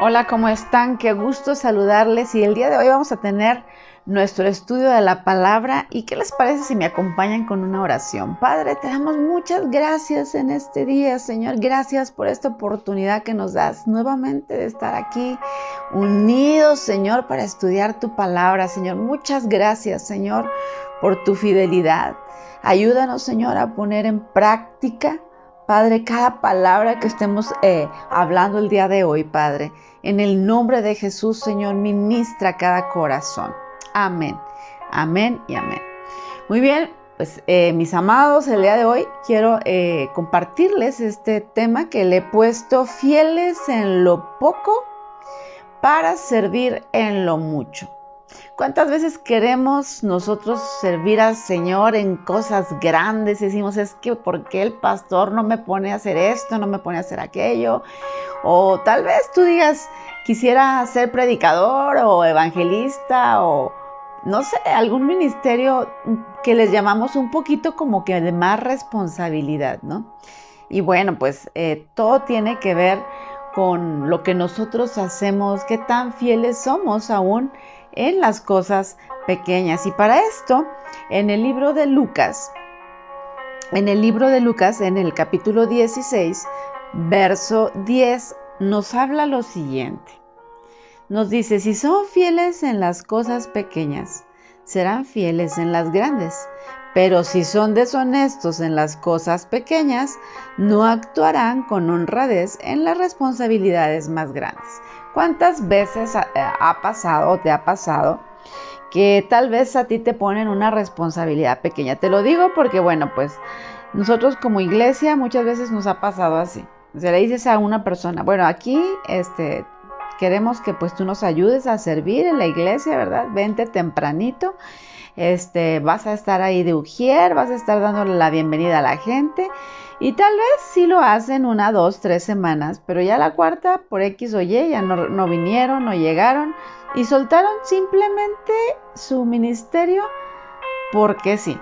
Hola, ¿cómo están? Qué gusto saludarles y el día de hoy vamos a tener nuestro estudio de la palabra y qué les parece si me acompañan con una oración. Padre, te damos muchas gracias en este día, Señor. Gracias por esta oportunidad que nos das nuevamente de estar aquí unidos, Señor, para estudiar tu palabra, Señor. Muchas gracias, Señor, por tu fidelidad. Ayúdanos, Señor, a poner en práctica Padre, cada palabra que estemos eh, hablando el día de hoy, Padre, en el nombre de Jesús, Señor, ministra cada corazón. Amén, amén y amén. Muy bien, pues eh, mis amados, el día de hoy quiero eh, compartirles este tema que le he puesto fieles en lo poco para servir en lo mucho. ¿Cuántas veces queremos nosotros servir al Señor en cosas grandes? decimos, es que ¿por qué el pastor no me pone a hacer esto, no me pone a hacer aquello? O tal vez tú digas, quisiera ser predicador o evangelista o no sé, algún ministerio que les llamamos un poquito como que de más responsabilidad, ¿no? Y bueno, pues eh, todo tiene que ver con lo que nosotros hacemos, qué tan fieles somos aún en las cosas pequeñas. Y para esto, en el libro de Lucas, en el libro de Lucas, en el capítulo 16, verso 10, nos habla lo siguiente. Nos dice, si son fieles en las cosas pequeñas, serán fieles en las grandes. Pero si son deshonestos en las cosas pequeñas, no actuarán con honradez en las responsabilidades más grandes. ¿Cuántas veces ha, pasado o te ha pasado que tal vez a ti te ponen una responsabilidad pequeña? Te lo digo porque, bueno, pues nosotros como iglesia muchas veces nos ha pasado así. Se le dices a una persona, bueno, aquí este, queremos que pues tú nos ayudes a servir en la iglesia, ¿verdad? Vente tempranito. Este, vas a estar ahí de ujier, vas a estar dándole la bienvenida a la gente y tal vez sí lo hacen una, dos, tres semanas, pero ya la cuarta, por X o Y, ya no, vinieron, no llegaron y soltaron simplemente su ministerio porque sí.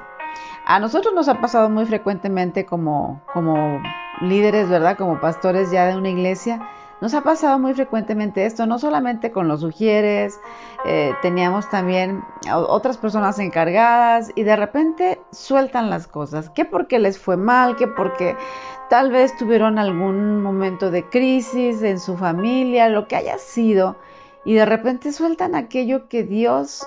A nosotros nos ha pasado muy frecuentemente como, como líderes, ¿verdad? Como pastores ya de una iglesia, nos ha pasado muy frecuentemente esto, no solamente con los sugieres, eh, teníamos también otras personas encargadas y de repente sueltan las cosas, que porque les fue mal, que porque tal vez tuvieron algún momento de crisis en su familia, lo que haya sido, y de repente sueltan aquello que Dios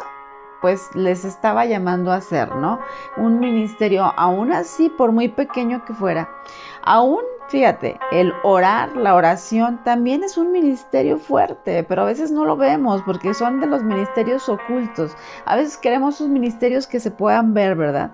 pues les estaba llamando a hacer, ¿no? Un ministerio, aún así, por muy pequeño que fuera, aún Fíjate, el orar, la oración también es un ministerio fuerte, pero a veces no lo vemos porque son de los ministerios ocultos. A veces queremos sus ministerios que se puedan ver, ¿verdad?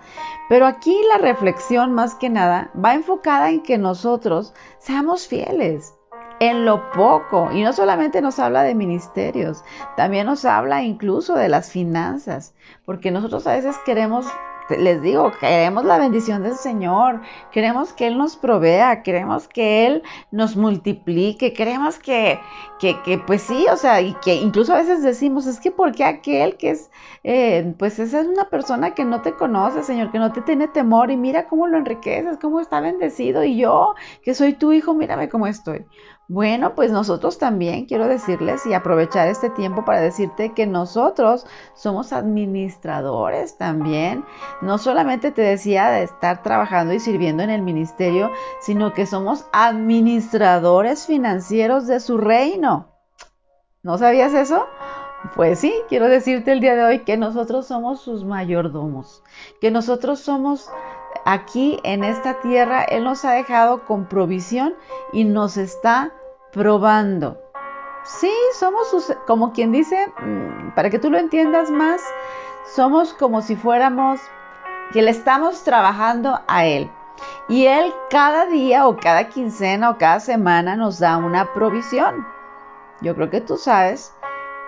Pero aquí la reflexión más que nada va enfocada en que nosotros seamos fieles en lo poco. Y no solamente nos habla de ministerios, también nos habla incluso de las finanzas, porque nosotros a veces queremos les digo, queremos la bendición del Señor, queremos que Él nos provea, queremos que Él nos multiplique, queremos que, que, que pues sí, o sea, y que incluso a veces decimos, es que porque aquel que es, eh, pues esa es una persona que no te conoce, Señor, que no te tiene temor y mira cómo lo enriqueces, cómo está bendecido y yo, que soy tu hijo, mírame cómo estoy. Bueno, pues nosotros también quiero decirles y aprovechar este tiempo para decirte que nosotros somos administradores también. No solamente te decía de estar trabajando y sirviendo en el ministerio, sino que somos administradores financieros de su reino. ¿No sabías eso? Pues sí, quiero decirte el día de hoy que nosotros somos sus mayordomos, que nosotros somos aquí en esta tierra, Él nos ha dejado con provisión y nos está probando. Sí, somos como quien dice, mm, para que tú lo entiendas más, somos como si fuéramos que le estamos trabajando a Él. Y Él cada día o cada quincena o cada semana nos da una provisión. Yo creo que tú sabes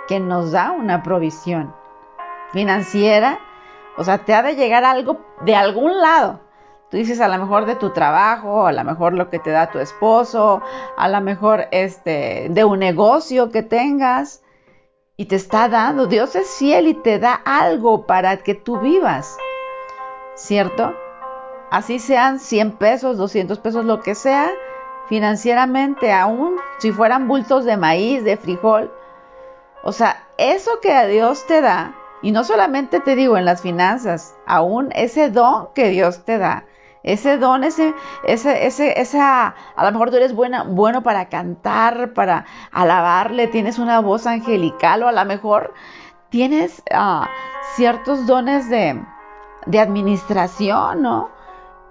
que nos da una provisión financiera. O sea, te ha de llegar algo de algún lado. Tú dices a lo mejor de tu trabajo, a lo mejor lo que te da tu esposo, a lo mejor este de un negocio que tengas y te está dando. Dios es fiel y te da algo para que tú vivas. ¿Cierto? Así sean 100 pesos, 200 pesos, lo que sea, financieramente, aún si fueran bultos de maíz, de frijol. O sea, eso que a Dios te da, y no solamente te digo en las finanzas, aún ese don que Dios te da, ese don, ese, ese, ese, esa, a lo mejor tú eres buena, bueno para cantar, para alabarle, tienes una voz angelical o a lo mejor tienes ah, ciertos dones de, de administración, ¿no?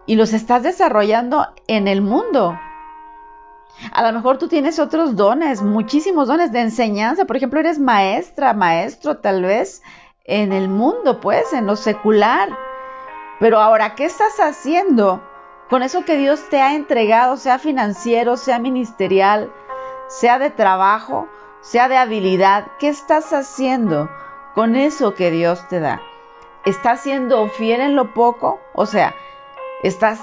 Y los estás desarrollando en el mundo. A lo mejor tú tienes otros dones, muchísimos dones de enseñanza. Por ejemplo, eres maestra, maestro tal vez en el mundo, pues, en lo secular. Pero ahora, ¿qué estás haciendo con eso que Dios te ha entregado, sea financiero, sea ministerial, sea de trabajo, sea de habilidad? ¿Qué estás haciendo con eso que Dios te da? ¿Estás siendo fiel en lo poco? O sea, ¿estás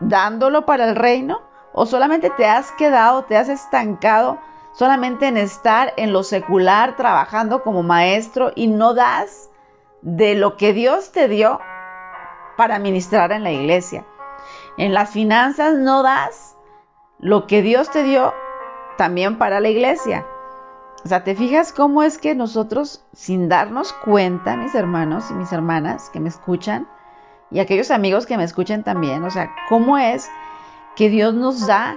dándolo para el reino? ¿O solamente te has quedado, te has estancado solamente en estar en lo secular trabajando como maestro y no das de lo que Dios te dio para ministrar en la iglesia. En las finanzas no das lo que Dios te dio también para la iglesia. O sea, te fijas cómo es que nosotros, sin darnos cuenta, mis hermanos y mis hermanas que me escuchan, y aquellos amigos que me escuchen también, o sea, cómo es que Dios nos da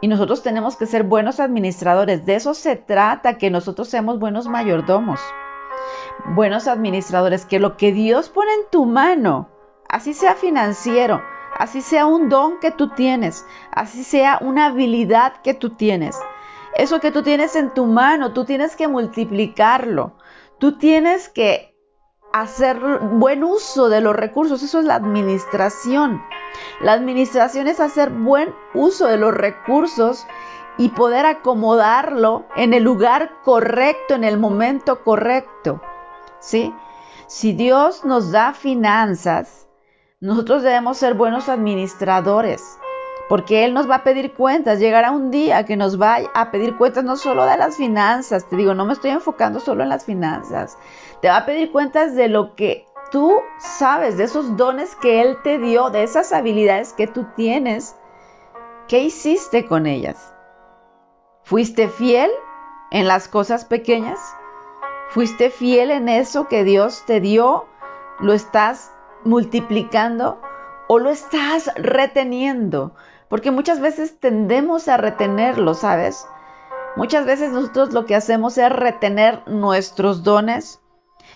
y nosotros tenemos que ser buenos administradores. De eso se trata, que nosotros seamos buenos mayordomos, buenos administradores, que lo que Dios pone en tu mano, así sea financiero, así sea un don que tú tienes, así sea una habilidad que tú tienes. Eso que tú tienes en tu mano, tú tienes que multiplicarlo. Tú tienes que hacer buen uso de los recursos. Eso es la administración. La administración es hacer buen uso de los recursos y poder acomodarlo en el lugar correcto, en el momento correcto. ¿Sí? Si Dios nos da finanzas, nosotros debemos ser buenos administradores, porque Él nos va a pedir cuentas. Llegará un día que nos va a pedir cuentas no solo de las finanzas, te digo, no me estoy enfocando solo en las finanzas, te va a pedir cuentas de lo que tú sabes, de esos dones que Él te dio, de esas habilidades que tú tienes. ¿Qué hiciste con ellas? ¿Fuiste fiel en las cosas pequeñas? ¿Fuiste fiel en eso que Dios te dio? ¿Lo estás multiplicando o lo estás reteniendo? Porque muchas veces tendemos a retenerlo, ¿sabes? Muchas veces nosotros lo que hacemos es retener nuestros dones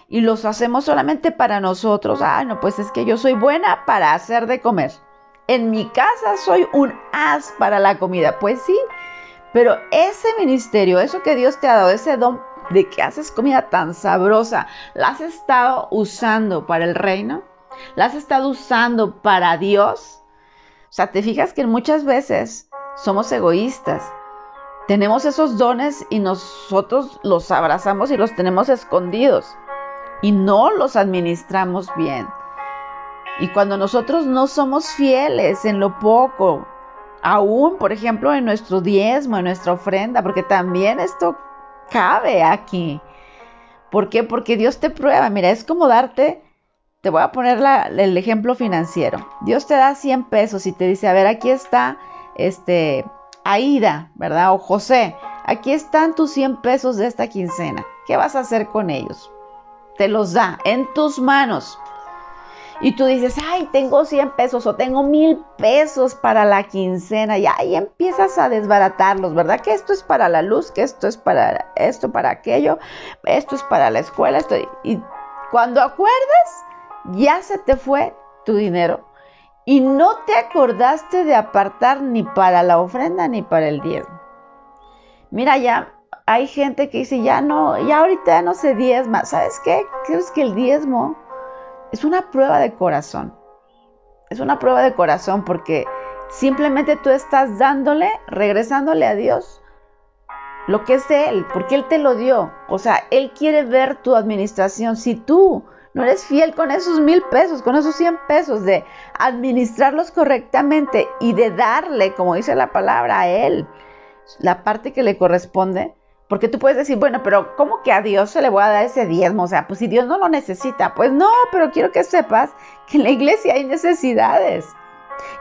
y los hacemos solamente para nosotros. Ah, no, pues es que yo soy buena para hacer de comer. En mi casa soy un as para la comida. Pues sí, pero ese ministerio, eso que Dios te ha dado, ese don de que haces comida tan sabrosa, ¿la has estado usando para el reino? ¿La has estado usando para Dios? O sea, te fijas que muchas veces somos egoístas. Tenemos esos dones y nosotros los abrazamos y los tenemos escondidos y no los administramos bien. Y cuando nosotros no somos fieles en lo poco, aún, por ejemplo, en nuestro diezmo, en nuestra ofrenda, porque también esto cabe aquí. ¿Por qué? Porque Dios te prueba. Mira, es como darte te voy a poner el ejemplo financiero. Dios te da 100 pesos y te dice, a ver, aquí está este Aida, ¿verdad? O José, aquí están tus 100 pesos de esta quincena. ¿Qué vas a hacer con ellos? Te los da en tus manos. Y tú dices, ay, tengo 100 pesos o tengo mil pesos para la quincena. Y ahí empiezas a desbaratarlos, ¿verdad? Que esto es para la luz, que esto es para esto, para aquello, esto es para la escuela. Esto, y cuando acuerdas, ya se te fue tu dinero y no te acordaste de apartar ni para la ofrenda ni para el diezmo. Mira, ya hay gente que dice, ya no, ya ahorita no se diezma. ¿Sabes qué? Creo que el diezmo es una prueba de corazón. Es una prueba de corazón porque simplemente tú estás dándole, regresándole a Dios lo que es Él, porque Él te lo dio. O sea, Él quiere ver tu administración. Si tú no eres fiel con esos mil pesos, con esos cien pesos, de administrarlos correctamente y de darle, como dice la palabra, a Él la parte que le corresponde. Porque tú puedes decir, bueno, pero ¿cómo que a Dios se le voy a dar ese diezmo? O sea, pues si Dios no lo necesita, pues no, pero quiero que sepas que en la iglesia hay necesidades.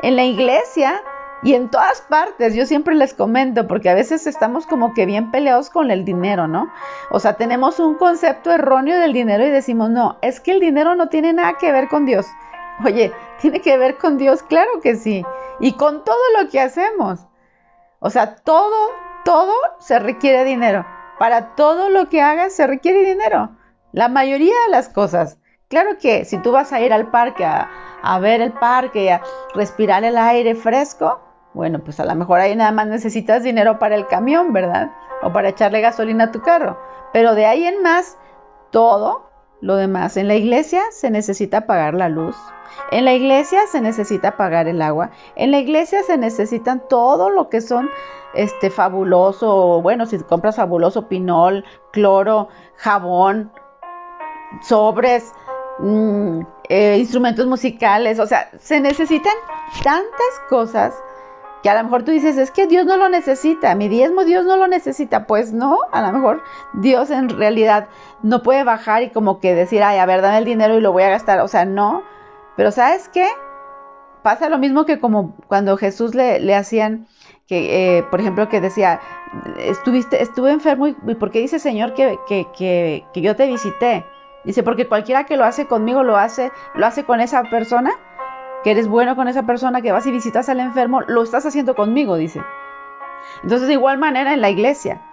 En la iglesia Y en todas partes, yo siempre les comento, porque a veces estamos como que bien peleados con el dinero, ¿no? O sea, tenemos un concepto erróneo del dinero y decimos, no, es que el dinero no tiene nada que ver con Dios. Oye, tiene que ver con Dios, claro que sí. Y con todo lo que hacemos. O sea, todo, todo se requiere dinero. Para todo lo que hagas se requiere dinero. La mayoría de las cosas. Claro que si tú vas a ir al parque a, a ver el parque y a respirar el aire fresco, bueno, pues a lo mejor ahí nada más necesitas dinero para el camión, ¿verdad? O para echarle gasolina a tu carro. Pero de ahí en más, todo lo demás. En la iglesia se necesita pagar la luz. En la iglesia se necesita pagar el agua. En la iglesia se necesitan todo lo que son este fabuloso, bueno, si compras fabuloso pinol, cloro, jabón, sobres, mmm, eh, instrumentos musicales, o sea, se necesitan tantas cosas que a lo mejor tú dices, es que Dios no lo necesita, mi diezmo Dios no lo necesita. Pues no, a lo mejor Dios en realidad no puede bajar y como que decir, ay, a ver, dame el dinero y lo voy a gastar. O sea, no. Pero ¿sabes qué? Pasa lo mismo que como cuando Jesús le, le hacían, que, eh, por ejemplo, que decía, estuviste, estuve enfermo y ¿por qué dice Señor que, que, que, que yo te visité? Dice, porque cualquiera que lo hace conmigo lo hace, lo hace con esa persona que eres bueno con esa persona, que vas y visitas al enfermo, lo estás haciendo conmigo, dice. Entonces, de igual manera en la iglesia,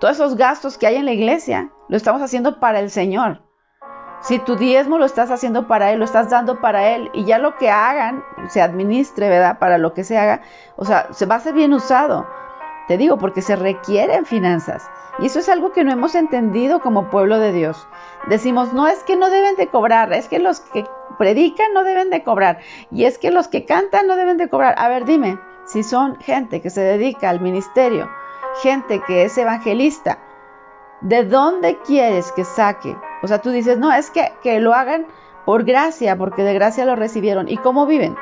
todos esos gastos que hay en la iglesia, lo estamos haciendo para el Señor. Si tu diezmo lo estás haciendo para Él, lo estás dando para Él, y ya lo que hagan, se administre, ¿verdad? Para lo que se haga, o sea, se va a ser bien usado. Te digo, porque se requieren finanzas. Y eso es algo que no hemos entendido como pueblo de Dios. Decimos, no es que no deben de cobrar, es que los que predican no deben de cobrar. Y es que los que cantan no deben de cobrar. A ver, dime, si son gente que se dedica al ministerio, gente que es evangelista, ¿de dónde quieres que saque? O sea, tú dices, no, es que, que lo hagan por gracia, porque de gracia lo recibieron. ¿Y cómo viven?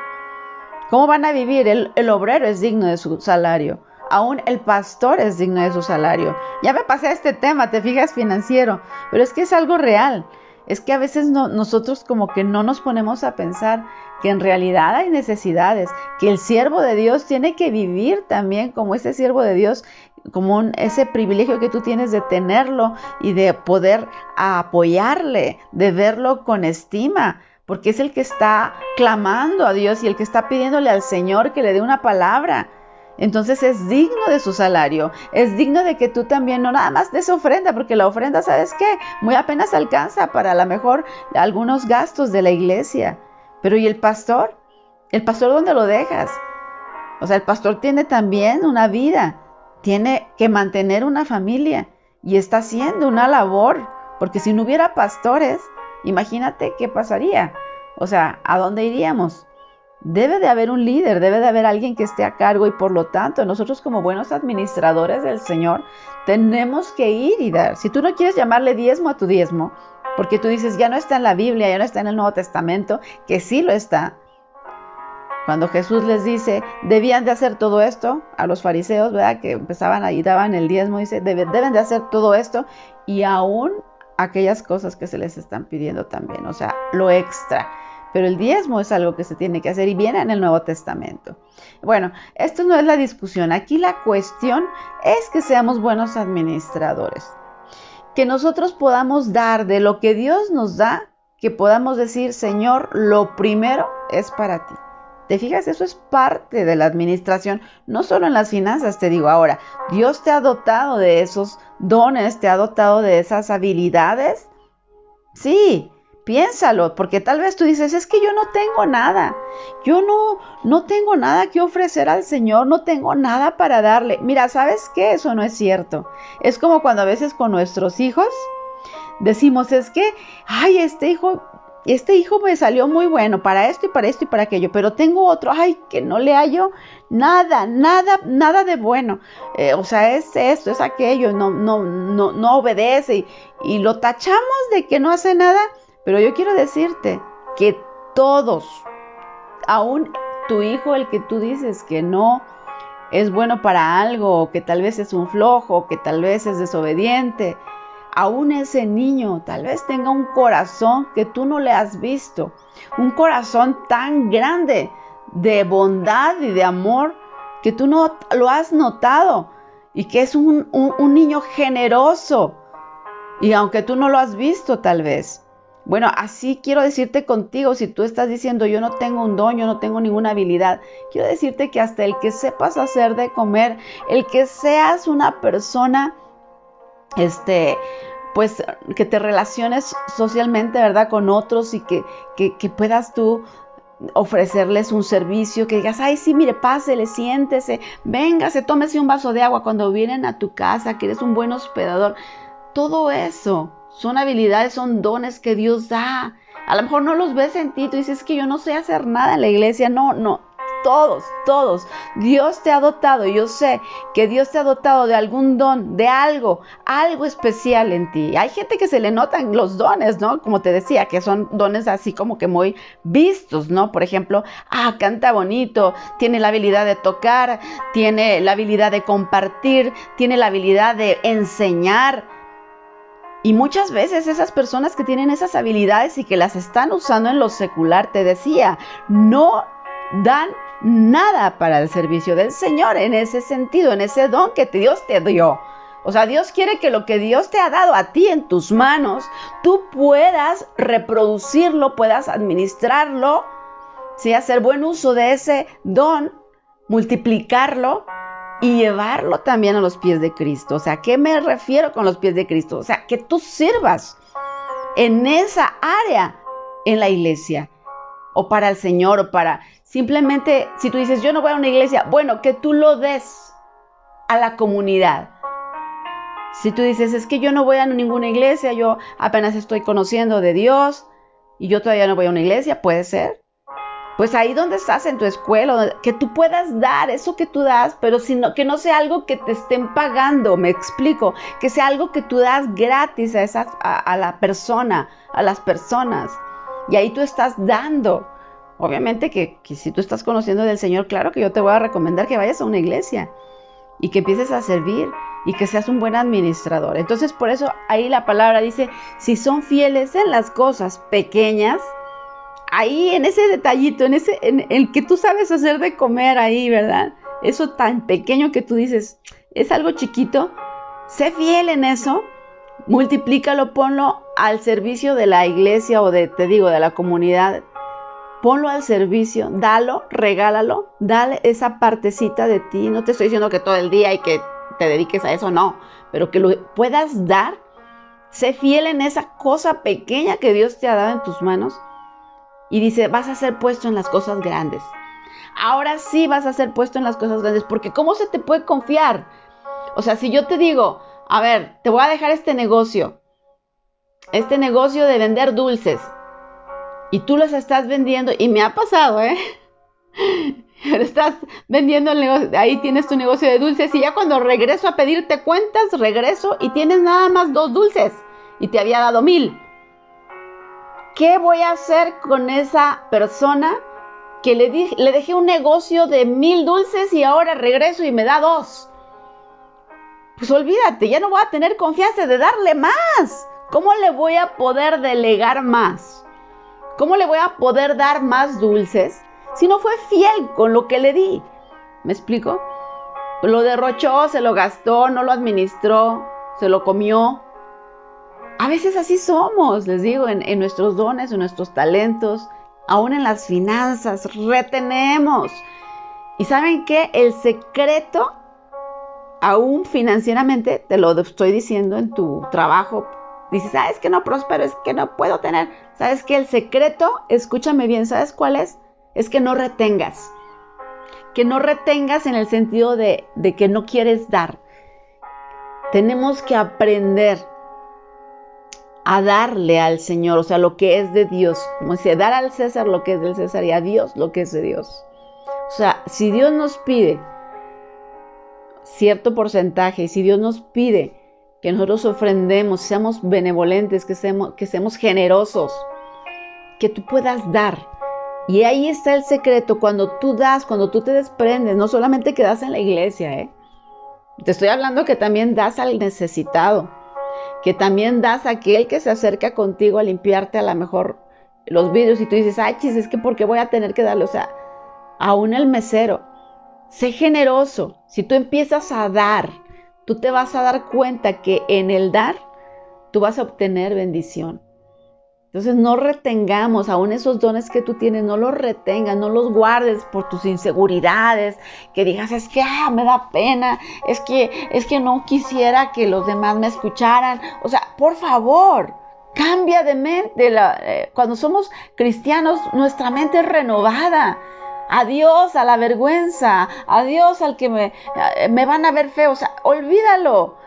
¿Cómo van a vivir? El, el obrero es digno de su salario aún el pastor es digno de su salario. Ya me pasé a este tema, te fijas, financiero, pero es que es algo real. Es que a veces nosotros como que no nos ponemos a pensar que en realidad hay necesidades, que el siervo de Dios tiene que vivir también como ese siervo de Dios, como ese privilegio que tú tienes de tenerlo y de poder apoyarle, de verlo con estima, porque es el que está clamando a Dios y el que está pidiéndole al Señor que le dé una palabra. Entonces es digno de su salario, es digno de que tú también no nada más des ofrenda, porque la ofrenda, ¿sabes qué? Muy apenas alcanza para a lo mejor algunos gastos de la iglesia. Pero ¿y el pastor? ¿El pastor dónde lo dejas? O sea, el pastor tiene también una vida, tiene que mantener una familia y está haciendo una labor, porque si no hubiera pastores, imagínate qué pasaría. O sea, ¿a dónde iríamos? Debe de haber un líder, debe de haber alguien que esté a cargo y por lo tanto nosotros como buenos administradores del Señor tenemos que ir y dar. Si tú no quieres llamarle diezmo a tu diezmo, porque tú dices ya no está en la Biblia, ya no está en el Nuevo Testamento, que sí lo está. Cuando Jesús les dice, debían de hacer todo esto, a los fariseos, ¿verdad? Que empezaban ahí, daban el diezmo, dice, deben de hacer todo esto y aún aquellas cosas que se les están pidiendo también, o sea, lo extra pero el diezmo es algo que se tiene que hacer y viene en el Nuevo Testamento. Bueno, esto no es la discusión, aquí la cuestión es que seamos buenos administradores, que nosotros podamos dar de lo que Dios nos da, que podamos decir, Señor, lo primero es para ti. ¿Te fijas? Eso es parte de la administración, no solo en las finanzas, te digo ahora, Dios te ha dotado de esos dones, te ha dotado de esas habilidades. Sí, Piénsalo, porque tal vez tú dices, es que yo no tengo nada, yo no, no tengo nada que ofrecer al Señor, no tengo nada para darle. Mira, ¿sabes qué? Eso no es cierto. Es como cuando a veces con nuestros hijos decimos, es que, ay, este hijo, este hijo me salió muy bueno para esto y para esto y para aquello, pero tengo otro, ay, que no le hallo nada, nada, nada de bueno. Eh, o sea, es esto, es aquello, no, no, no, no obedece y, y lo tachamos de que no hace nada pero yo quiero decirte que todos, aún tu hijo, el que tú dices que no es bueno para algo, que tal vez es un flojo, que tal vez es desobediente, aún ese niño tal vez tenga un corazón que tú no le has visto, un corazón tan grande de bondad y de amor que tú no lo has notado y que es un, un niño generoso. Y aunque tú no lo has visto tal vez. Bueno, así quiero decirte contigo, si tú estás diciendo yo no tengo un don, yo no tengo ninguna habilidad, quiero decirte que hasta el que sepas hacer de comer, el que seas una persona, este, pues que te relaciones socialmente, ¿verdad? Con otros y que, que, puedas tú ofrecerles un servicio, que digas, ay, sí, mire, pásele, siéntese, véngase, tómese un vaso de agua cuando vienen a tu casa, que eres un buen hospedador. Todo eso son habilidades, son dones que Dios da. A lo mejor no los ves en ti, tú dices que yo no sé hacer nada en la iglesia. No, no, todos, todos. Dios te ha dotado, yo sé que Dios te ha dotado de algún don, de algo, algo especial en ti. Hay gente que se le notan los dones, ¿no? Como te decía, que son dones así como que muy vistos, ¿no? Por ejemplo, ah, canta bonito, tiene la habilidad de tocar, tiene la habilidad de compartir, tiene la habilidad de enseñar. Y muchas veces esas personas que tienen esas habilidades y que las están usando en lo secular, te decía, no dan nada para el servicio del Señor en ese sentido, en ese don que Dios te dio. O sea, Dios quiere que lo que Dios te ha dado a ti en tus manos, tú puedas reproducirlo, puedas administrarlo, ¿sí? hacer buen uso de ese don, multiplicarlo y llevarlo también a los pies de Cristo. O sea, ¿qué me refiero con los pies de Cristo? O sea, que tú sirvas en esa área en la iglesia o para el Señor o para simplemente, si tú dices, yo no voy a una iglesia, bueno, que tú lo des a la comunidad. Si tú dices, es que yo no voy a ninguna iglesia, yo apenas estoy conociendo de Dios y yo todavía no voy a una iglesia, puede ser pues ahí donde estás en tu escuela, que tú puedas dar eso que tú das, pero sino, que no sea algo que te estén pagando, me explico, que sea algo que tú das gratis a, esa, a, la persona, a las personas. Y ahí tú estás dando. Obviamente que, que si tú estás conociendo del Señor, claro que yo te voy a recomendar que vayas a una iglesia y que empieces a servir y que seas un buen administrador. Entonces por eso ahí la palabra dice, si son fieles en las cosas pequeñas, ahí en ese detallito, en ese, en el que tú sabes hacer de comer ahí, ¿verdad? Eso tan pequeño que tú dices, es algo chiquito, sé fiel en eso, multiplícalo, ponlo al servicio de la iglesia o de, te digo, de la comunidad. Ponlo al servicio, dalo, regálalo, dale esa partecita de ti. No te estoy diciendo que todo el día y que te dediques a eso, no, pero que lo puedas dar. Sé fiel en esa cosa pequeña que Dios te ha dado en tus manos y dice, vas a ser puesto en las cosas grandes. Ahora sí vas a ser puesto en las cosas grandes, porque ¿cómo se te puede confiar? O sea, si yo te digo, a ver, te voy a dejar este negocio, este negocio de vender dulces, y tú los estás vendiendo, y me ha pasado, ¿eh? estás vendiendo el negocio, ahí tienes tu negocio de dulces, y ya cuando regreso a pedirte cuentas, regreso y tienes nada más dos dulces, y te había dado mil. ¿Qué voy a hacer con esa persona que le, le dejé un negocio de mil dulces y ahora regreso y me da dos? Pues olvídate, ya no voy a tener confianza de darle más. ¿Cómo le voy a poder delegar más? ¿Cómo le voy a poder dar más dulces si no fue fiel con lo que le di? ¿Me explico? Lo derrochó, se lo gastó, no lo administró, se lo comió. A veces así somos, les digo, en, nuestros dones, en nuestros talentos, aún en las finanzas, retenemos. Y saben qué? El secreto, aún financieramente, te lo estoy diciendo en tu trabajo, dices, sabes que no prospero, es que no puedo tener. ¿Sabes qué? El secreto, escúchame bien, ¿sabes cuál es? Es que no retengas. Que no retengas en el sentido de que no quieres dar. Tenemos que aprender a darle al Señor, o sea, lo que es de Dios. Como dice, dar al César lo que es del César y a Dios lo que es de Dios. O sea, si Dios nos pide cierto porcentaje, si Dios nos pide que nosotros ofrendemos, seamos benevolentes, que seamos, generosos, que tú puedas dar. Y ahí está el secreto, cuando tú das, cuando tú te desprendes, no solamente que das en la iglesia, ¿eh? Te estoy hablando que también das al necesitado que también das a aquel que se acerca contigo a limpiarte a lo mejor los vidrios y tú dices, ay, chis, es que porque voy a tener que darle, o sea, aún el mesero, sé generoso. Si tú empiezas a dar, tú te vas a dar cuenta que en el dar, tú vas a obtener bendición. Entonces no retengamos aún esos dones que tú tienes, no los retengas, no los guardes por tus inseguridades, que digas, es que ah, me da pena, es que, es que no quisiera que los demás me escucharan. O sea, por favor, cambia de mente. Eh, cuando somos cristianos, nuestra mente es renovada. Adiós a la vergüenza, adiós al que me, eh, me van a ver feo, o sea, olvídalo.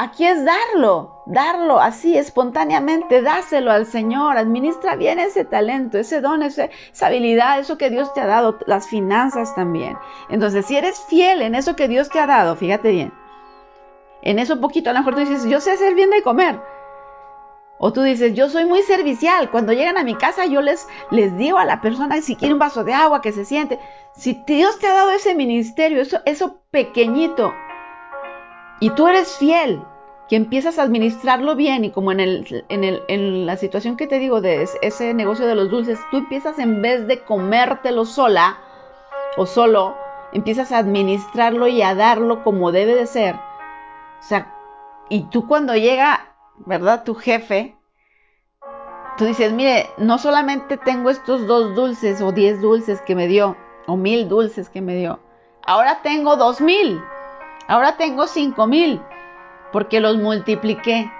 Aquí es darlo, darlo así espontáneamente, dáselo al Señor, administra bien ese talento, ese don, esa habilidad, eso que Dios te ha dado, las finanzas también. Entonces, si eres fiel en eso que Dios te ha dado, fíjate bien, en eso poquito, a lo mejor tú dices, yo sé hacer bien de comer. O tú dices, yo soy muy servicial. Cuando llegan a mi casa, yo les, les digo a la persona si quiere un vaso de agua, que se siente. Si Dios te ha dado ese ministerio, eso, eso pequeñito, y tú eres fiel, que empiezas a administrarlo bien y como en, en la situación que te digo de ese negocio de los dulces, tú empiezas en vez de comértelo sola o solo, empiezas a administrarlo y a darlo como debe de ser. O sea, y tú cuando llega, ¿verdad? Tu jefe, tú dices, mire, no solamente tengo estos dos dulces o diez dulces que me dio, o mil dulces que me dio, ahora tengo dos mil. Ahora tengo cinco mil porque los multipliqué.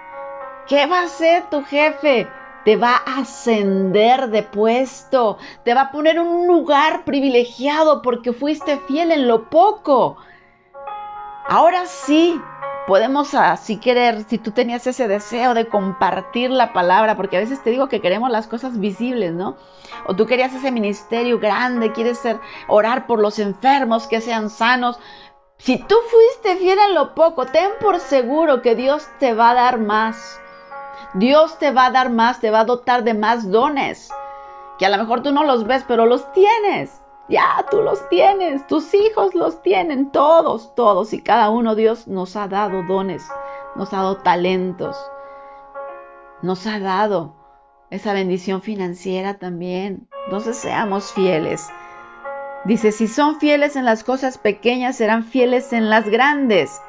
¿Qué va a hacer tu jefe? Te va a ascender de puesto, te va a poner en un lugar privilegiado porque fuiste fiel en lo poco. Ahora sí, podemos así querer, si tú tenías ese deseo de compartir la palabra, porque a veces te digo que queremos las cosas visibles, ¿no? O tú querías ese ministerio grande, quieres ser, orar por los enfermos, que sean sanos, si tú fuiste fiel en lo poco, ten por seguro que Dios te va a dar más. Dios te va a dar más, te va a dotar de más dones, que a lo mejor tú no los ves, pero los tienes. Ya, tú los tienes, tus hijos los tienen, todos, todos y cada uno Dios nos ha dado dones, nos ha dado talentos, nos ha dado esa bendición financiera también. Entonces seamos fieles. Dice, si son fieles en las cosas pequeñas, serán fieles en las grandes.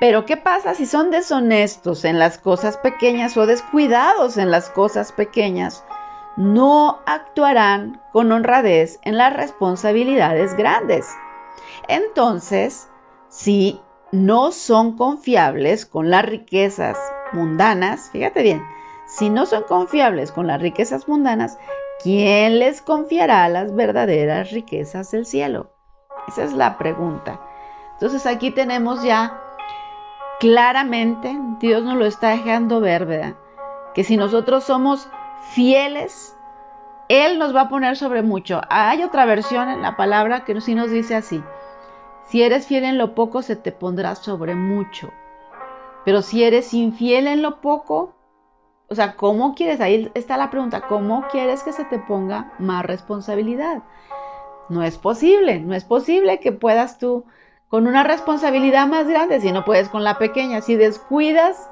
Pero ¿qué pasa si son deshonestos en las cosas pequeñas o descuidados en las cosas pequeñas? No actuarán con honradez en las responsabilidades grandes. Entonces, si no son confiables con las riquezas mundanas, fíjate bien, si no son confiables con las riquezas mundanas, ¿quién les confiará las verdaderas riquezas del cielo? Esa es la pregunta. Entonces aquí tenemos ya claramente, Dios nos lo está dejando ver, ¿verdad? Que si nosotros somos fieles, Él nos va a poner sobre mucho. Hay otra versión en la palabra que sí nos dice así. Si eres fiel en lo poco, se te pondrá sobre mucho. Pero si eres infiel en lo poco, o sea, ¿cómo quieres? Ahí está la pregunta, ¿cómo quieres que se te ponga más responsabilidad? No es posible, no es posible que puedas tú con una responsabilidad más grande si no puedes con la pequeña. Si descuidas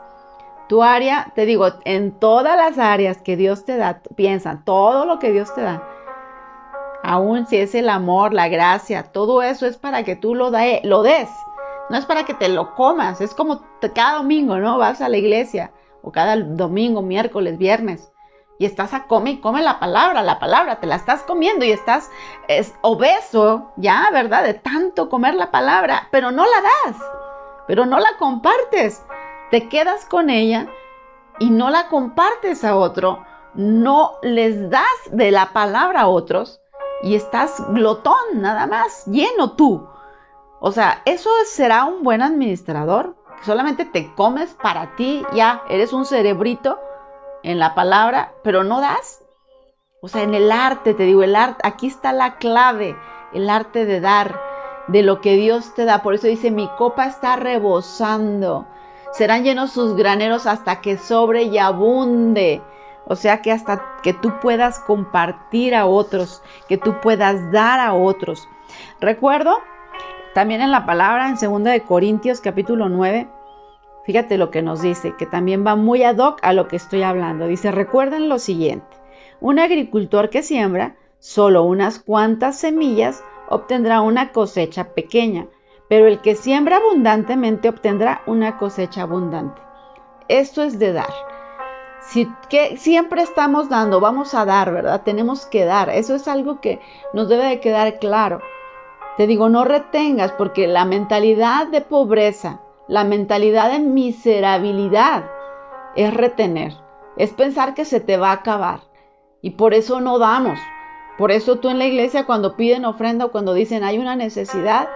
tu área, te digo, en todas las áreas que Dios te da, piensa, todo lo que Dios te da, aún si es el amor, la gracia, todo eso es para que tú lo, lo des. No es para que te lo comas, es como cada domingo, ¿no? Vas a la iglesia o cada domingo, miércoles, viernes, y estás a comer y come la palabra, la palabra, te la estás comiendo y estás es, obeso, ya, ¿verdad? De tanto comer la palabra, pero no la das, pero no la compartes, te quedas con ella y no la compartes a otro, no les das de la palabra a otros y estás glotón nada más, lleno tú. O sea, ¿eso será un buen administrador? Solamente te comes para ti, ya eres un cerebrito en la palabra, pero no das. O sea, en el arte, te digo, el arte, aquí está la clave, el arte de dar, de lo que Dios te da. Por eso dice, mi copa está rebosando. Serán llenos sus graneros hasta que sobre y abunde. O sea que hasta que tú puedas compartir a otros, que tú puedas dar a otros. Recuerdo también en la palabra, en 2 de Corintios capítulo 9, fíjate lo que nos dice, que también va muy ad hoc a lo que estoy hablando. Dice, recuerden lo siguiente, un agricultor que siembra solo unas cuantas semillas obtendrá una cosecha pequeña, pero el que siembra abundantemente obtendrá una cosecha abundante. Esto es de dar. Si que siempre estamos dando, vamos a dar, ¿verdad? Tenemos que dar. Eso es algo que nos debe de quedar claro. Te digo, no retengas porque la mentalidad de pobreza, la mentalidad de miserabilidad es retener, es pensar que se te va a acabar. Y por eso no damos. Por eso tú en la iglesia cuando piden ofrenda o cuando dicen hay una necesidad,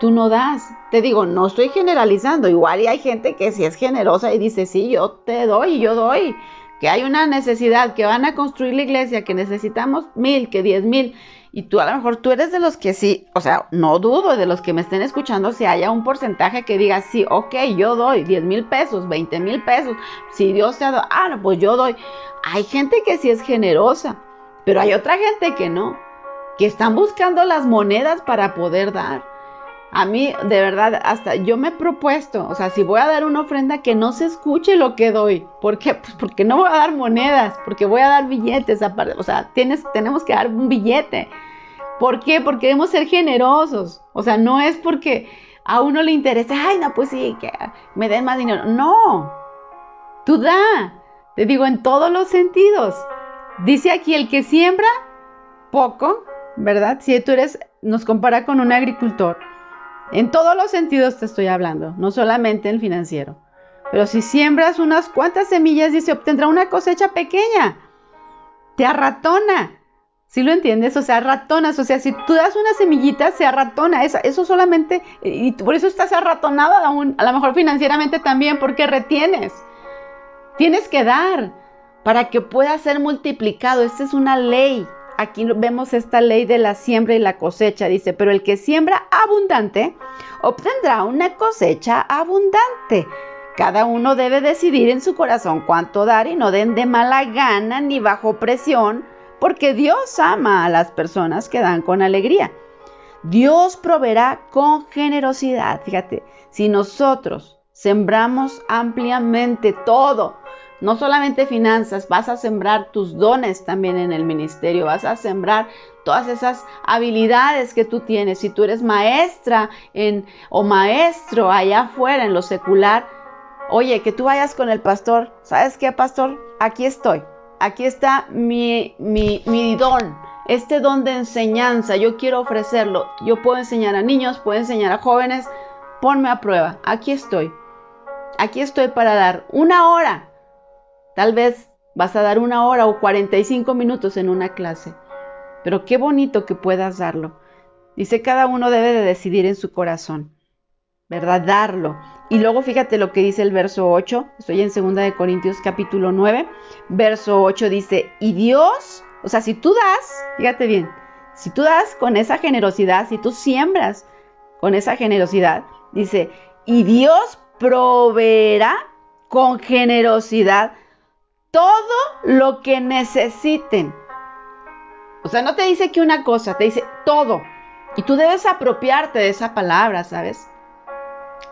tú no das. Te digo, no estoy generalizando. Igual y hay gente que si es generosa y dice, sí, yo te doy, yo doy. Que hay una necesidad, que van a construir la iglesia, que necesitamos mil, que diez mil. Y tú a lo mejor tú eres de los que sí, o sea, no dudo de los que me estén escuchando si haya un porcentaje que diga, sí, ok, yo doy diez mil pesos, veinte mil pesos. Si Dios te ha dado, ah, pues yo doy. Hay gente que sí es generosa, pero hay otra gente que no, que están buscando las monedas para poder dar. A mí, de verdad, hasta yo me he propuesto, o sea, si voy a dar una ofrenda, que no se escuche lo que doy. ¿Por qué? Pues porque no voy a dar monedas, porque voy a dar billetes. O sea, tienes, tenemos que dar un billete. ¿Por qué? Porque debemos ser generosos. O sea, no es porque a uno le interesa, ay, no, pues sí, que me den más dinero. No, tú da. Te digo, en todos los sentidos. Dice aquí, el que siembra poco, ¿verdad? Si tú eres, nos compara con un agricultor en todos los sentidos te estoy hablando, no solamente en financiero. Pero si siembras unas cuantas semillas, dice, obtendrá una cosecha pequeña. Te arratona. ¿Sí lo entiendes? O sea, ratonas. O sea, si tú das una semillita, se arratona. Eso, eso solamente, y por eso estás arratonado aún, a lo mejor financieramente también, porque retienes. Tienes que dar para que pueda ser multiplicado. Esta es una ley aquí vemos esta ley de la siembra y la cosecha. Dice, pero el que siembra abundante obtendrá una cosecha abundante. Cada uno debe decidir en su corazón cuánto dar y no den de mala gana ni bajo presión, porque Dios ama a las personas que dan con alegría. Dios proveerá con generosidad. Fíjate, si nosotros sembramos ampliamente todo, no solamente finanzas, vas a sembrar tus dones también en el ministerio, vas a sembrar todas esas habilidades que tú tienes. Si tú eres maestra en, o maestro allá afuera en lo secular, oye, que tú vayas con el pastor, ¿sabes qué, pastor? Aquí estoy, aquí está mi, mi, don, este don de enseñanza, yo quiero ofrecerlo. Yo puedo enseñar a niños, puedo enseñar a jóvenes, ponme a prueba, aquí estoy. Aquí estoy para dar una hora Tal vez vas a dar una hora o 45 minutos en una clase, pero qué bonito que puedas darlo. Dice, cada uno debe de decidir en su corazón, ¿verdad? Darlo. Y luego fíjate lo que dice el verso 8, estoy en 2 de Corintios capítulo 9, verso 8 dice, y Dios, o sea, si tú das, fíjate bien, si tú das con esa generosidad, si tú siembras con esa generosidad, dice, y Dios proveerá con generosidad todo lo que necesiten. O sea, no te dice que una cosa, te dice todo. Y tú debes apropiarte de esa palabra, ¿sabes?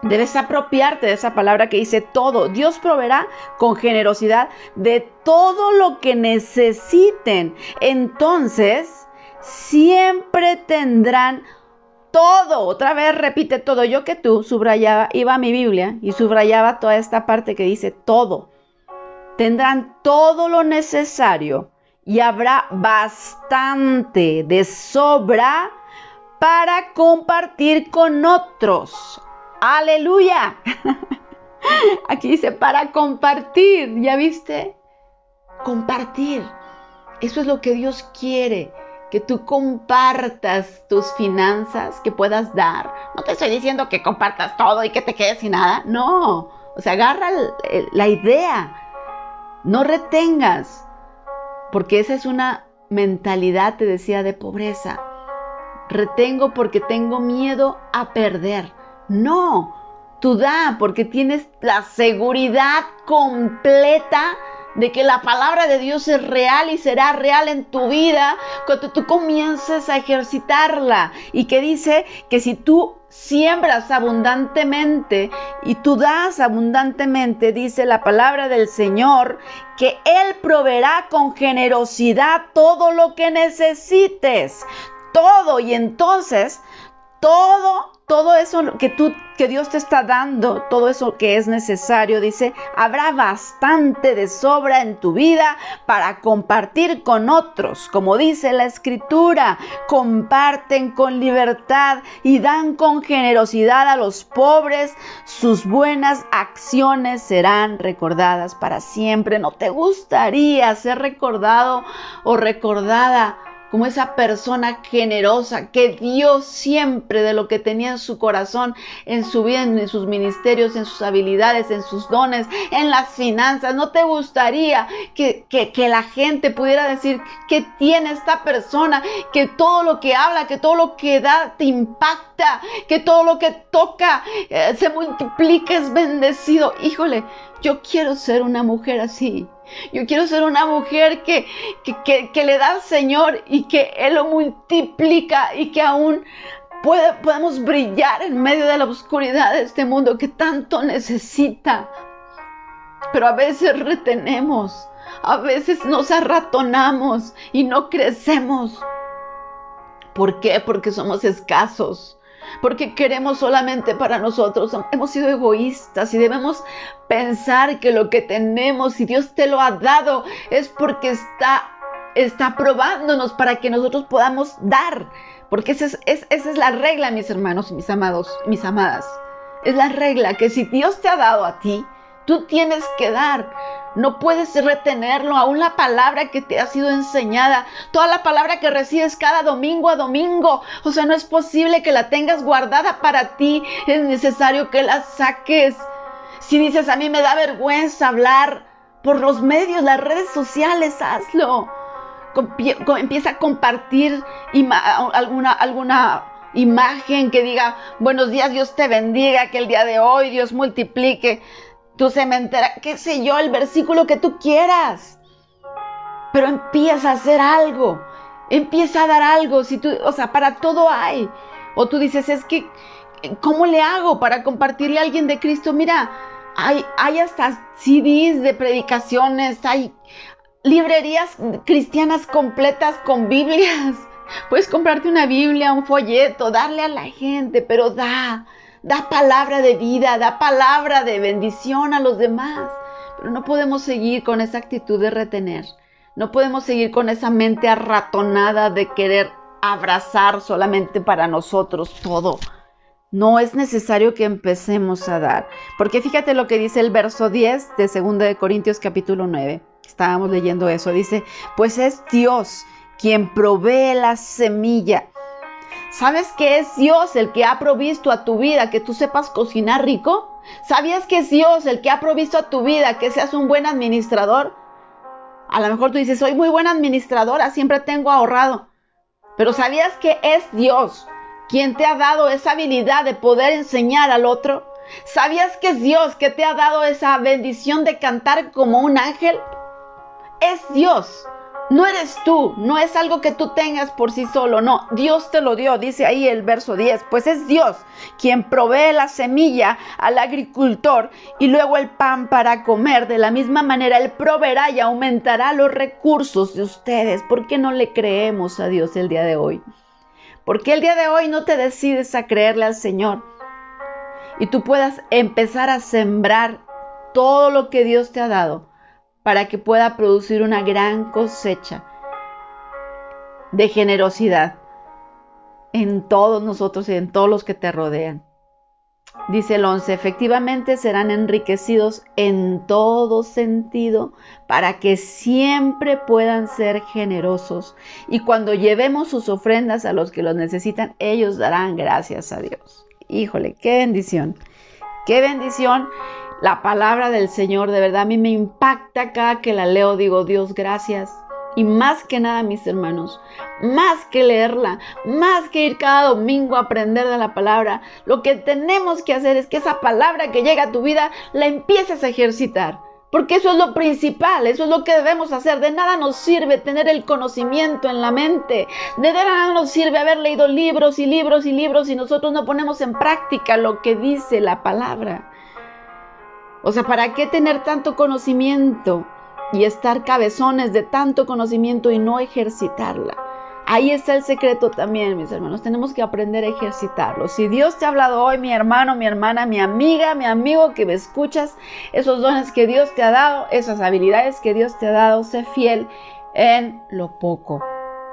Debes apropiarte de esa palabra que dice todo. Dios proveerá con generosidad de todo lo que necesiten. Entonces, siempre tendrán todo. Otra vez repite todo. Yo que tú subrayaba, iba a mi Biblia y subrayaba toda esta parte que dice todo tendrán todo lo necesario y habrá bastante de sobra para compartir con otros. Aleluya. Aquí dice para compartir, ¿ya viste? Compartir. Eso es lo que Dios quiere, que tú compartas tus finanzas, que puedas dar. No te estoy diciendo que compartas todo y que te quedes sin nada. No, o sea, agarra la idea no retengas, porque esa es una mentalidad, te decía, de pobreza. Retengo porque tengo miedo a perder. No, tú da porque tienes la seguridad completa de que la palabra de Dios es real y será real en tu vida cuando tú comiences a ejercitarla. Y que dice que si tú siembras abundantemente y tú das abundantemente, dice la palabra del Señor, que Él proveerá con generosidad todo lo que necesites. todo. Y entonces todo, todo eso que tú, que Dios te está dando, todo eso que es necesario, dice, habrá bastante de sobra en tu vida para compartir con otros. Como dice la escritura, comparten con libertad y dan con generosidad a los pobres. Sus buenas acciones serán recordadas para siempre. ¿No te gustaría ser recordado o recordada? Como esa persona generosa que dio siempre de lo que tenía en su corazón, en su vida, en sus ministerios, en sus habilidades, en sus dones, en las finanzas. ¿No te gustaría que, que, la gente pudiera decir que tiene esta persona, que todo lo que habla, que todo lo que da te impacta, que todo lo que toca eh, se multiplica, es bendecido? Híjole, yo quiero ser una mujer así. Yo quiero ser una mujer que, que, le da al Señor y que Él lo multiplica y que aún podemos brillar en medio de la oscuridad de este mundo que tanto necesita. Pero a veces retenemos, a veces nos arratonamos y no crecemos. ¿Por qué? Porque somos escasos porque queremos solamente para nosotros. Hemos sido egoístas y debemos pensar que lo que tenemos, si Dios te lo ha dado, es porque está, está probándonos para que nosotros podamos dar. Porque esa es, esa es la regla, mis hermanos mis amados, mis amadas. Es la regla que si Dios te ha dado a ti, tú tienes que dar. No puedes retenerlo, aún la palabra que te ha sido enseñada, toda la palabra que recibes cada domingo a domingo. O sea, no es posible que la tengas guardada para ti, es necesario que la saques. Si dices, a mí me da vergüenza hablar por los medios, las redes sociales, hazlo. Empieza a compartir alguna, alguna imagen que diga, buenos días, Dios te bendiga, que el día de hoy Dios multiplique tu cementera, qué sé yo, el versículo que tú quieras. Pero empieza a hacer algo, empieza a dar algo, si tú, o sea, para todo hay. O tú dices, es que, ¿cómo le hago para compartirle a alguien de Cristo? Mira, hay, hay hasta CDs de predicaciones, hay librerías cristianas completas con Biblias. Puedes comprarte una Biblia, un folleto, darle a la gente, pero da, da palabra de vida, da palabra de bendición a los demás. Pero no podemos seguir con esa actitud de retener. No podemos seguir con esa mente arratonada de querer abrazar solamente para nosotros todo. No es necesario que empecemos a dar. Porque fíjate lo que dice el verso 10 de 2 de Corintios capítulo 9. Estábamos leyendo eso. Dice, pues es Dios quien provee la semilla ¿Sabes que es Dios el que ha provisto a tu vida que tú sepas cocinar rico? ¿Sabías que es Dios el que ha provisto a tu vida que seas un buen administrador? A lo mejor tú dices, soy muy buena administradora, siempre tengo ahorrado. Pero ¿sabías que es Dios quien te ha dado esa habilidad de poder enseñar al otro? ¿Sabías que es Dios que te ha dado esa bendición de cantar como un ángel? Es Dios. No eres tú, no es algo que tú tengas por sí solo, no, Dios te lo dio, dice ahí el verso 10, pues es Dios quien provee la semilla al agricultor y luego el pan para comer. De la misma manera, Él proveerá y aumentará los recursos de ustedes. ¿Por qué no le creemos a Dios el día de hoy? ¿Por qué el día de hoy no te decides a creerle al Señor? Y tú puedas empezar a sembrar todo lo que Dios te ha dado para que pueda producir una gran cosecha de generosidad en todos nosotros y en todos los que te rodean. Dice el 11, efectivamente serán enriquecidos en todo sentido para que siempre puedan ser generosos. Y cuando llevemos sus ofrendas a los que los necesitan, ellos darán gracias a Dios. Híjole, qué bendición. Qué bendición la palabra del Señor, de verdad a mí me impacta cada que la leo, digo, Dios, gracias. Y más que nada, mis hermanos, más que leerla, más que ir cada domingo a aprender de la palabra, lo que tenemos que hacer es que esa palabra que llega a tu vida la empieces a ejercitar. Porque eso es lo principal, eso es lo que debemos hacer. De nada nos sirve tener el conocimiento en la mente. De nada nos sirve haber leído libros y libros y libros y nosotros no ponemos en práctica lo que dice la palabra. O sea, ¿para qué tener tanto conocimiento y estar cabezones de tanto conocimiento y no ejercitarla? Ahí está el secreto también, mis hermanos. Tenemos que aprender a ejercitarlo. Si Dios te ha hablado hoy, mi hermano, mi hermana, mi amiga, mi amigo que me escuchas, esos dones que Dios te ha dado, esas habilidades que Dios te ha dado, sé fiel en lo poco.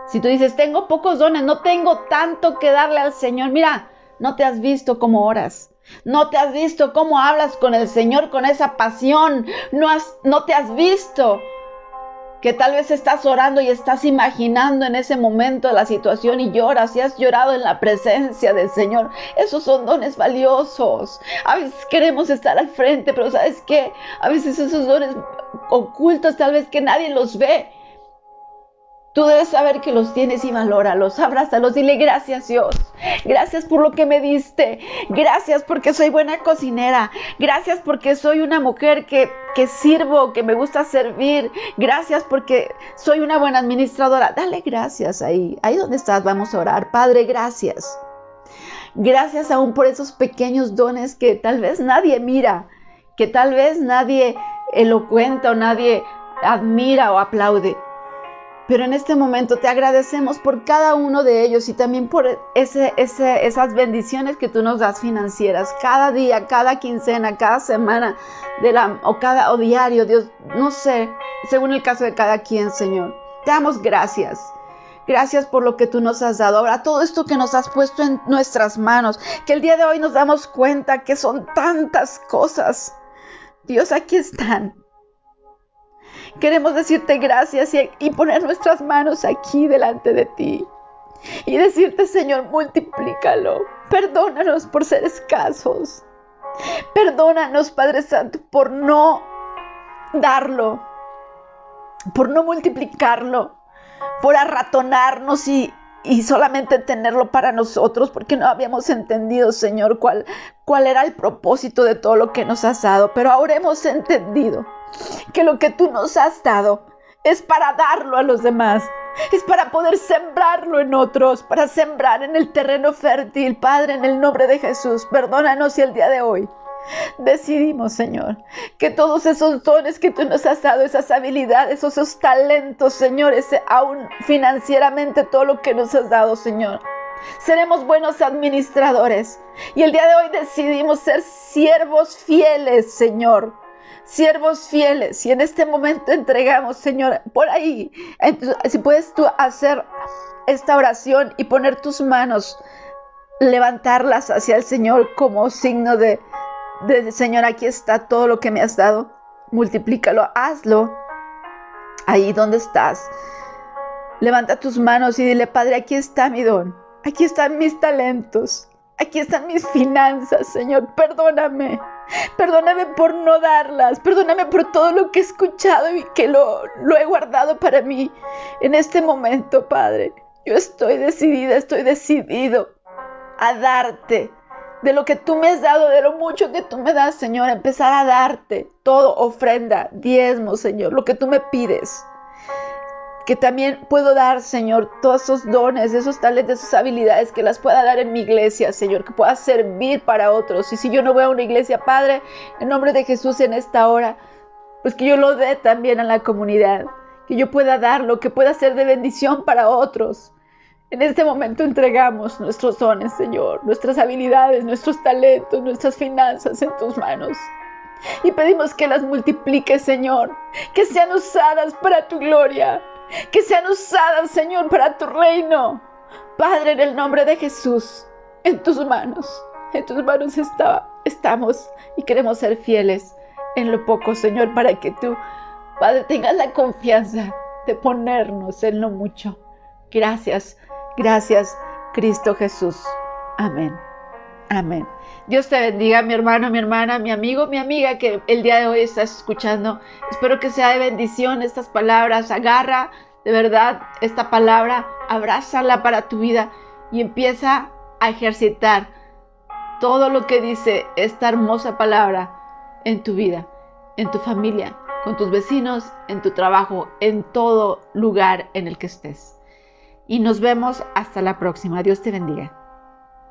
Si tú dices, tengo pocos dones, no tengo tanto que darle al Señor, mira, no te has visto como oras. No te has visto cómo hablas con el Señor con esa pasión. No, has, no te has visto que tal vez estás orando y estás imaginando en ese momento la situación y lloras y has llorado en la presencia del Señor. Esos son dones valiosos. A veces queremos estar al frente, pero ¿sabes qué? A veces esos dones ocultos tal vez que nadie los ve. Tú debes saber que los tienes y valóralos, abrázalos, dile gracias Dios, gracias por lo que me diste, gracias porque soy buena cocinera, gracias porque soy una mujer que, que sirvo, que me gusta servir, gracias porque soy una buena administradora. Dale gracias ahí, ahí donde estás, vamos a orar. Padre, gracias. Gracias aún por esos pequeños dones que tal vez nadie mira, que tal vez nadie lo cuenta o nadie admira o aplaude. Pero en este momento te agradecemos por cada uno de ellos y también por esas bendiciones que tú nos das financieras cada día, cada quincena, cada semana de la, o cada o diario, Dios, no sé, según el caso de cada quien, Señor. Te damos gracias. Gracias por lo que tú nos has dado. Ahora todo esto que nos has puesto en nuestras manos, que el día de hoy nos damos cuenta que son tantas cosas. Dios, aquí están. Queremos decirte gracias y, poner nuestras manos aquí delante de ti. Y decirte, Señor, multiplícalo. Perdónanos por ser escasos. Perdónanos, Padre Santo, por no darlo, por no multiplicarlo, por arratonarnos y, y solamente tenerlo para nosotros, porque no habíamos entendido, Señor, cuál, cuál era el propósito de todo lo que nos has dado. Pero ahora hemos entendido que lo que tú nos has dado es para darlo a los demás, es para poder sembrarlo en otros, para sembrar en el terreno fértil. Padre, en el nombre de Jesús, perdónanos si el día de hoy decidimos, Señor, que todos esos dones que tú nos has dado, esas habilidades, esos talentos, Señor, ese, aún financieramente todo lo que nos has dado, Señor. Seremos buenos administradores. Y el día de hoy decidimos ser siervos fieles, Señor siervos fieles. Y en este momento entregamos, Señor, por ahí, si puedes tú hacer esta oración y poner tus manos, levantarlas hacia el Señor como signo de, de Señor, aquí está todo lo que me has dado. Multiplícalo, hazlo ahí donde estás. Levanta tus manos y dile, Padre, aquí está mi don, aquí están mis talentos, aquí están mis finanzas, Señor, perdóname. Perdóname por no darlas. Perdóname por todo lo que he escuchado y que lo, lo he guardado para mí. En este momento, Padre, yo estoy decidida, estoy decidido a darte de lo que tú me has dado, de lo mucho que tú me das, Señor. Empezar a darte todo, ofrenda, diezmo, Señor, lo que tú me pides que también puedo dar, Señor, todos esos dones, esos talentos, esas habilidades, que las pueda dar en mi iglesia, Señor, que pueda servir para otros. Y si yo no voy a una iglesia, Padre, en nombre de Jesús en esta hora, pues que yo lo dé también a la comunidad, que yo pueda darlo, que pueda ser de bendición para otros. En este momento entregamos nuestros dones, Señor, nuestras habilidades, nuestros talentos, nuestras finanzas en tus manos. Y pedimos que las multipliques, Señor, que sean usadas para tu gloria, que sean usadas, Señor, para tu reino. Padre, en el nombre de Jesús, en tus manos, en tus manos está, estamos y queremos ser fieles en lo poco, Señor, para que tú, Padre, tengas la confianza de ponernos en lo mucho. Gracias, gracias, Cristo Jesús. Amén. Amén. Dios te bendiga, mi hermano, mi hermana, mi amigo, mi amiga que el día de hoy estás escuchando. Espero que sea de bendición estas palabras. Agarra de verdad esta palabra, abrázala para tu vida y empieza a ejercitar todo lo que dice esta hermosa palabra en tu vida, en tu familia, con tus vecinos, en tu trabajo, en todo lugar en el que estés. Y nos vemos hasta la próxima. Dios te bendiga.